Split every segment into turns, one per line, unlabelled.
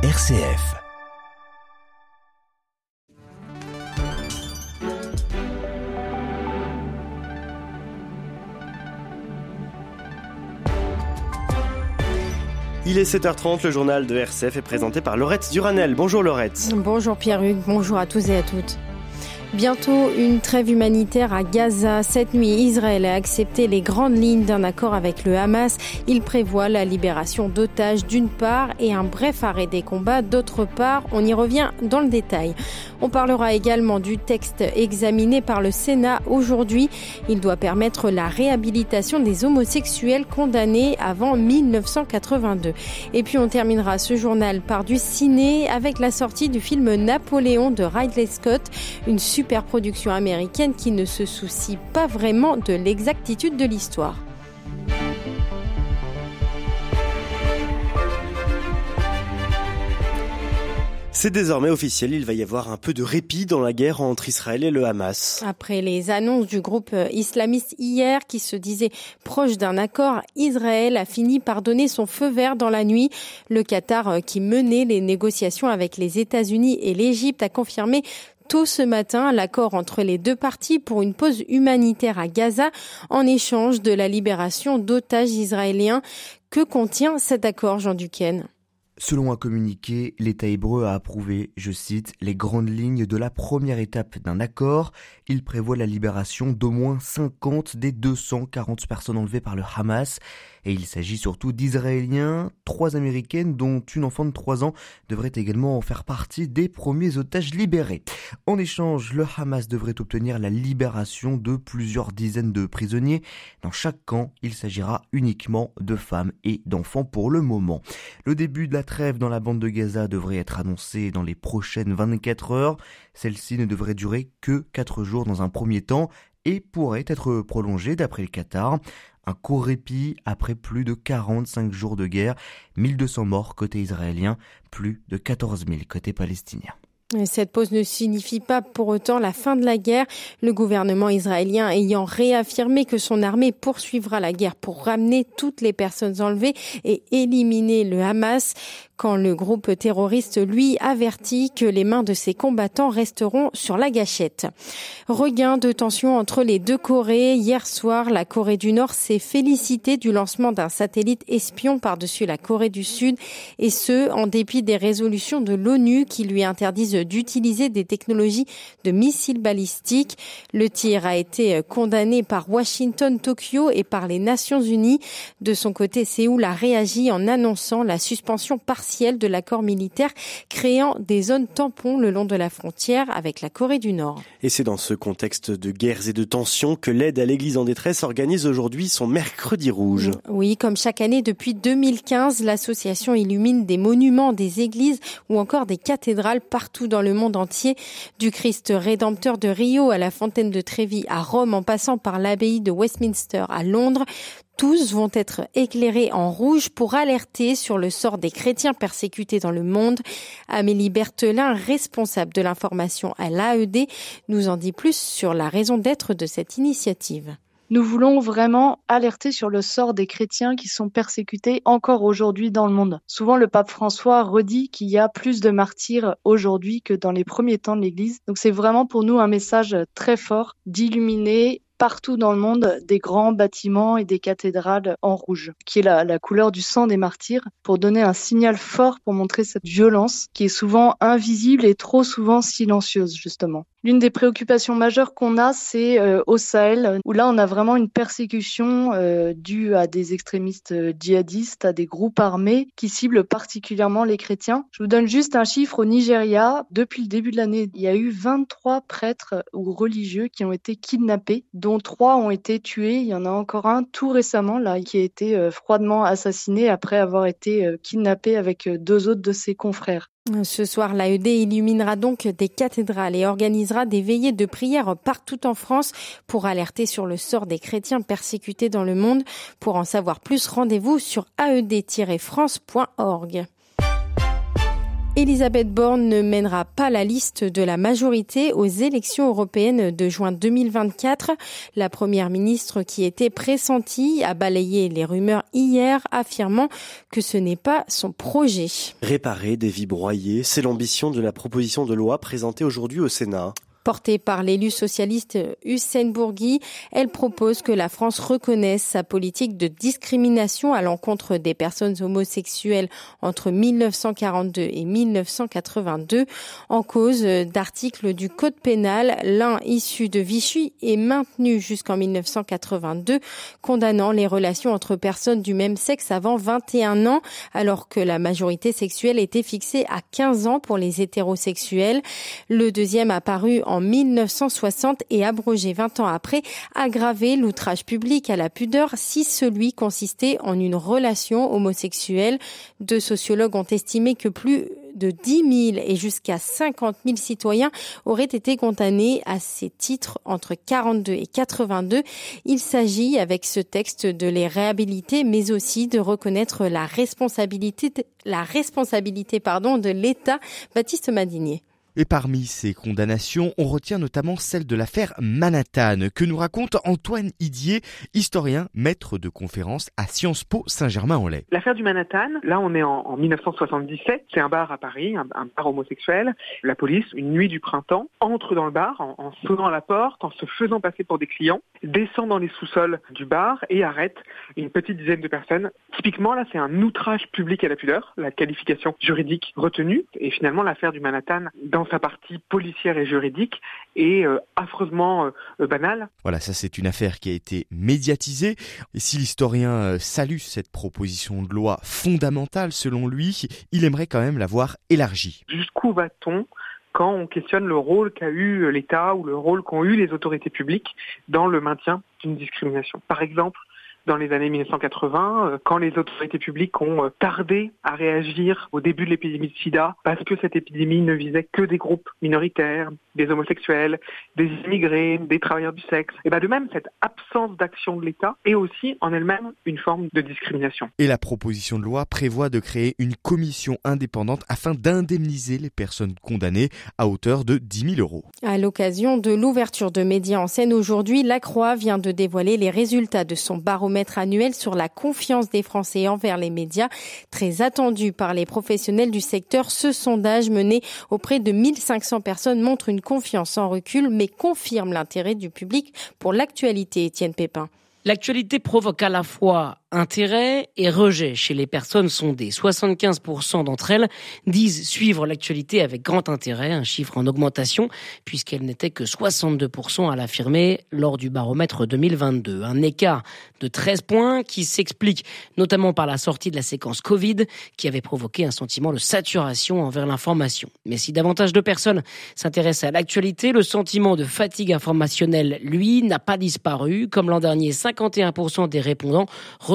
RCF. Il est 7h30, le journal de RCF est présenté par Laurette Duranel. Bonjour Laurette.
Bonjour Pierre-Hugues, bonjour à tous et à toutes. Bientôt une trêve humanitaire à Gaza. Cette nuit, Israël a accepté les grandes lignes d'un accord avec le Hamas. Il prévoit la libération d'otages d'une part et un bref arrêt des combats d'autre part. On y revient dans le détail. On parlera également du texte examiné par le Sénat aujourd'hui. Il doit permettre la réhabilitation des homosexuels condamnés avant 1982. Et puis on terminera ce journal par du ciné avec la sortie du film Napoléon de Ridley Scott, une super production américaine qui ne se soucie pas vraiment de l'exactitude de l'histoire.
C'est désormais officiel, il va y avoir un peu de répit dans la guerre entre Israël et le Hamas.
Après les annonces du groupe islamiste hier qui se disait proche d'un accord, Israël a fini par donner son feu vert dans la nuit. Le Qatar qui menait les négociations avec les États-Unis et l'Égypte a confirmé tôt ce matin l'accord entre les deux parties pour une pause humanitaire à Gaza en échange de la libération d'otages israéliens. Que contient cet accord, Jean Duquesne?
Selon un communiqué, l'État hébreu a approuvé, je cite, les grandes lignes de la première étape d'un accord. Il prévoit la libération d'au moins 50 des 240 personnes enlevées par le Hamas. Et il s'agit surtout d'Israéliens, trois Américaines dont une enfant de 3 ans devrait également en faire partie des premiers otages libérés. En échange, le Hamas devrait obtenir la libération de plusieurs dizaines de prisonniers. Dans chaque camp, il s'agira uniquement de femmes et d'enfants pour le moment. Le début de la trêve dans la bande de Gaza devrait être annoncée dans les prochaines 24 heures. Celle-ci ne devrait durer que 4 jours dans un premier temps et pourrait être prolongée d'après le Qatar. Un court répit après plus de 45 jours de guerre, 1200 morts côté israélien, plus de 14 000 côté palestinien.
Cette pause ne signifie pas pour autant la fin de la guerre, le gouvernement israélien ayant réaffirmé que son armée poursuivra la guerre pour ramener toutes les personnes enlevées et éliminer le Hamas quand le groupe terroriste, lui, avertit que les mains de ses combattants resteront sur la gâchette. Regain de tension entre les deux Corées. Hier soir, la Corée du Nord s'est félicitée du lancement d'un satellite espion par-dessus la Corée du Sud, et ce, en dépit des résolutions de l'ONU qui lui interdisent d'utiliser des technologies de missiles balistiques. Le tir a été condamné par Washington, Tokyo et par les Nations Unies. De son côté, Séoul a réagi en annonçant la suspension partielle de l'accord militaire créant des zones tampons le long de la frontière avec la Corée du Nord.
Et c'est dans ce contexte de guerres et de tensions que l'aide à l'Église en détresse organise aujourd'hui son mercredi rouge.
Oui, comme chaque année depuis 2015, l'association illumine des monuments, des églises ou encore des cathédrales partout dans le monde entier, du Christ rédempteur de Rio à la fontaine de Trévi à Rome en passant par l'abbaye de Westminster à Londres tous vont être éclairés en rouge pour alerter sur le sort des chrétiens persécutés dans le monde. Amélie Berthelin, responsable de l'information à l'AED, nous en dit plus sur la raison d'être de cette initiative.
Nous voulons vraiment alerter sur le sort des chrétiens qui sont persécutés encore aujourd'hui dans le monde. Souvent, le pape François redit qu'il y a plus de martyrs aujourd'hui que dans les premiers temps de l'Église. Donc c'est vraiment pour nous un message très fort d'illuminer partout dans le monde des grands bâtiments et des cathédrales en rouge, qui est la, couleur du sang des martyrs, pour donner un signal fort pour montrer cette violence qui est souvent invisible et trop souvent silencieuse, justement. L'une des préoccupations majeures qu'on a, c'est euh, au Sahel, où là, on a vraiment une persécution euh, due à des extrémistes euh, djihadistes, à des groupes armés qui ciblent particulièrement les chrétiens. Je vous donne juste un chiffre au Nigeria. Depuis le début de l'année, il y a eu 23 prêtres ou religieux qui ont été kidnappés, dont trois ont été tués. Il y en a encore un tout récemment, là, qui a été froidement assassiné après avoir été kidnappé avec deux autres de ses confrères.
Ce soir, l'AED illuminera donc des cathédrales et organisera des veillées de prière partout en France pour alerter sur le sort des chrétiens persécutés dans le monde. Pour en savoir plus, rendez-vous sur aed-france.org. Elisabeth Borne ne mènera pas la liste de la majorité aux élections européennes de juin 2024. La première ministre qui était pressentie a balayé les rumeurs hier, affirmant que ce n'est pas son projet.
Réparer des vies broyées, c'est l'ambition de la proposition de loi présentée aujourd'hui au Sénat.
Portée par l'élu socialiste Hussein Bourgui, elle propose que la France reconnaisse sa politique de discrimination à l'encontre des personnes homosexuelles entre 1942 et 1982 en cause d'articles du Code pénal, l'un issu de Vichy et maintenu jusqu'en 1982, condamnant les relations entre personnes du même sexe avant 21 ans, alors que la majorité sexuelle était fixée à 15 ans pour les hétérosexuels. Le deuxième apparu en 1960 et abrogé 20 ans après, aggraver l'outrage public à la pudeur si celui consistait en une relation homosexuelle. Deux sociologues ont estimé que plus de 10 000 et jusqu'à 50 000 citoyens auraient été condamnés à ces titres entre 42 et 82. Il s'agit avec ce texte de les réhabiliter, mais aussi de reconnaître la responsabilité, la responsabilité pardon, de l'État. Baptiste Madinier.
Et parmi ces condamnations, on retient notamment celle de l'affaire Manhattan, que nous raconte Antoine Idier, historien, maître de conférence à Sciences Po Saint-Germain-en-Laye.
L'affaire du Manhattan, là on est en, 1977, c'est un bar à Paris, un, bar homosexuel. La police, une nuit du printemps, entre dans le bar en, en sonnant à la porte, en se faisant passer pour des clients, descend dans les sous-sols du bar et arrête une petite dizaine de personnes. Typiquement là c'est un outrage public à la pudeur, la qualification juridique retenue. Et finalement l'affaire du Manhattan, sa partie policière et juridique est euh, affreusement euh, banale.
Voilà, ça c'est une affaire qui a été médiatisée. Et si l'historien euh, salue cette proposition de loi fondamentale selon lui, il aimerait quand même la voir élargie.
Jusqu'où va-t-on quand on questionne le rôle qu'a eu l'État ou le rôle qu'ont eu les autorités publiques dans le maintien d'une discrimination? Par exemple, dans les années 1980, euh, quand les autorités publiques ont euh, tardé à réagir au début de l'épidémie de sida, parce que cette épidémie ne visait que des groupes minoritaires, des homosexuels, des immigrés, des travailleurs du sexe. Et bien de même, cette absence d'action de l'État est aussi en elle-même une forme de discrimination.
Et la proposition de loi prévoit de créer une commission indépendante afin d'indemniser les personnes condamnées à hauteur de 10 000 euros.
À l'occasion de l'ouverture de médias en scène aujourd'hui, La Croix vient de dévoiler les résultats de son baromètre annuel sur la confiance des Français envers les médias, très attendu par les professionnels du secteur. Ce sondage mené auprès de 1500 personnes montre une confiance en recul, mais confirme l'intérêt du public pour l'actualité, Étienne Pépin.
L'actualité provoque à la fois intérêt et rejet chez les personnes sondées. 75% d'entre elles disent suivre l'actualité avec grand intérêt, un chiffre en augmentation, puisqu'elle n'était que 62% à l'affirmer lors du baromètre 2022. Un écart de 13 points qui s'explique notamment par la sortie de la séquence Covid, qui avait provoqué un sentiment de saturation envers l'information. Mais si davantage de personnes s'intéressent à l'actualité, le sentiment de fatigue informationnelle, lui, n'a pas disparu. Comme l'an dernier, 51% des répondants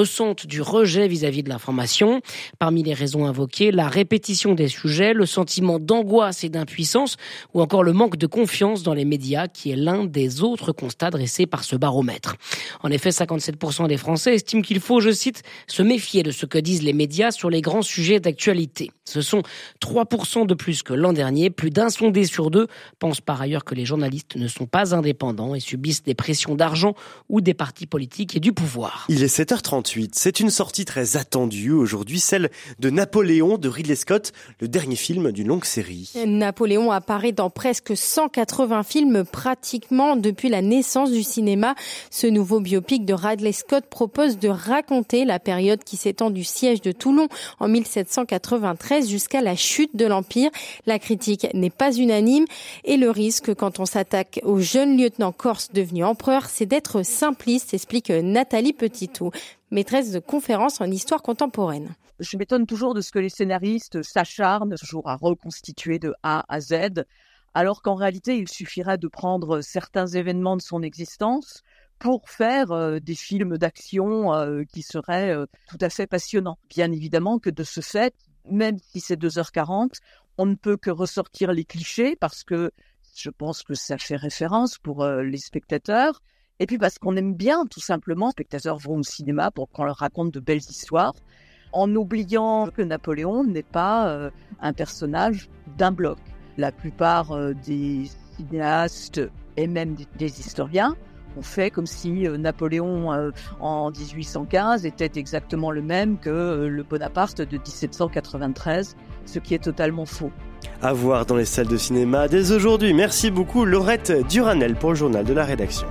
ressentent du rejet vis-à-vis de l'information. Parmi les raisons invoquées, la répétition des sujets, le sentiment d'angoisse et d'impuissance, ou encore le manque de confiance dans les médias, qui est l'un des autres constats dressés par ce baromètre. En effet, 57% des Français estiment qu'il faut, je cite, se méfier de ce que disent les médias sur les grands sujets d'actualité. Ce sont 3% de plus que l'an dernier. Plus d'un sondé sur deux pense par ailleurs que les journalistes ne sont pas indépendants et subissent des pressions d'argent ou des partis politiques et du pouvoir.
Il est 7h38. C'est une sortie très attendue aujourd'hui, celle de Napoléon de Ridley Scott, le dernier film d'une longue série.
Napoléon apparaît dans presque 180 films pratiquement depuis la naissance du cinéma. Ce nouveau biopic de Ridley Scott propose de raconter la période qui s'étend du siège de Toulon en 1793 jusqu'à la chute de l'Empire. La critique n'est pas unanime et le risque quand on s'attaque au jeune lieutenant corse devenu empereur, c'est d'être simpliste, explique Nathalie Petitot maîtresse de conférences en histoire contemporaine.
Je m'étonne toujours de ce que les scénaristes s'acharnent toujours à reconstituer de A à Z, alors qu'en réalité, il suffirait de prendre certains événements de son existence pour faire euh, des films d'action euh, qui seraient euh, tout à fait passionnants. Bien évidemment que de ce fait, même si c'est 2h40, on ne peut que ressortir les clichés parce que je pense que ça fait référence pour les spectateurs. Et puis parce qu'on aime bien, tout simplement, les spectateurs vont au cinéma pour qu'on leur raconte de belles histoires. en oubliant que Napoléon n'est pas un personnage d'un bloc. La plupart des cinéastes et même des historiens ont fait comme si euh, Napoléon euh, en 1815 était exactement le même que euh, le Bonaparte de 1793, ce qui est totalement faux.
À voir dans les salles de cinéma dès aujourd'hui. Merci beaucoup Laurette Duranel pour le journal de la rédaction.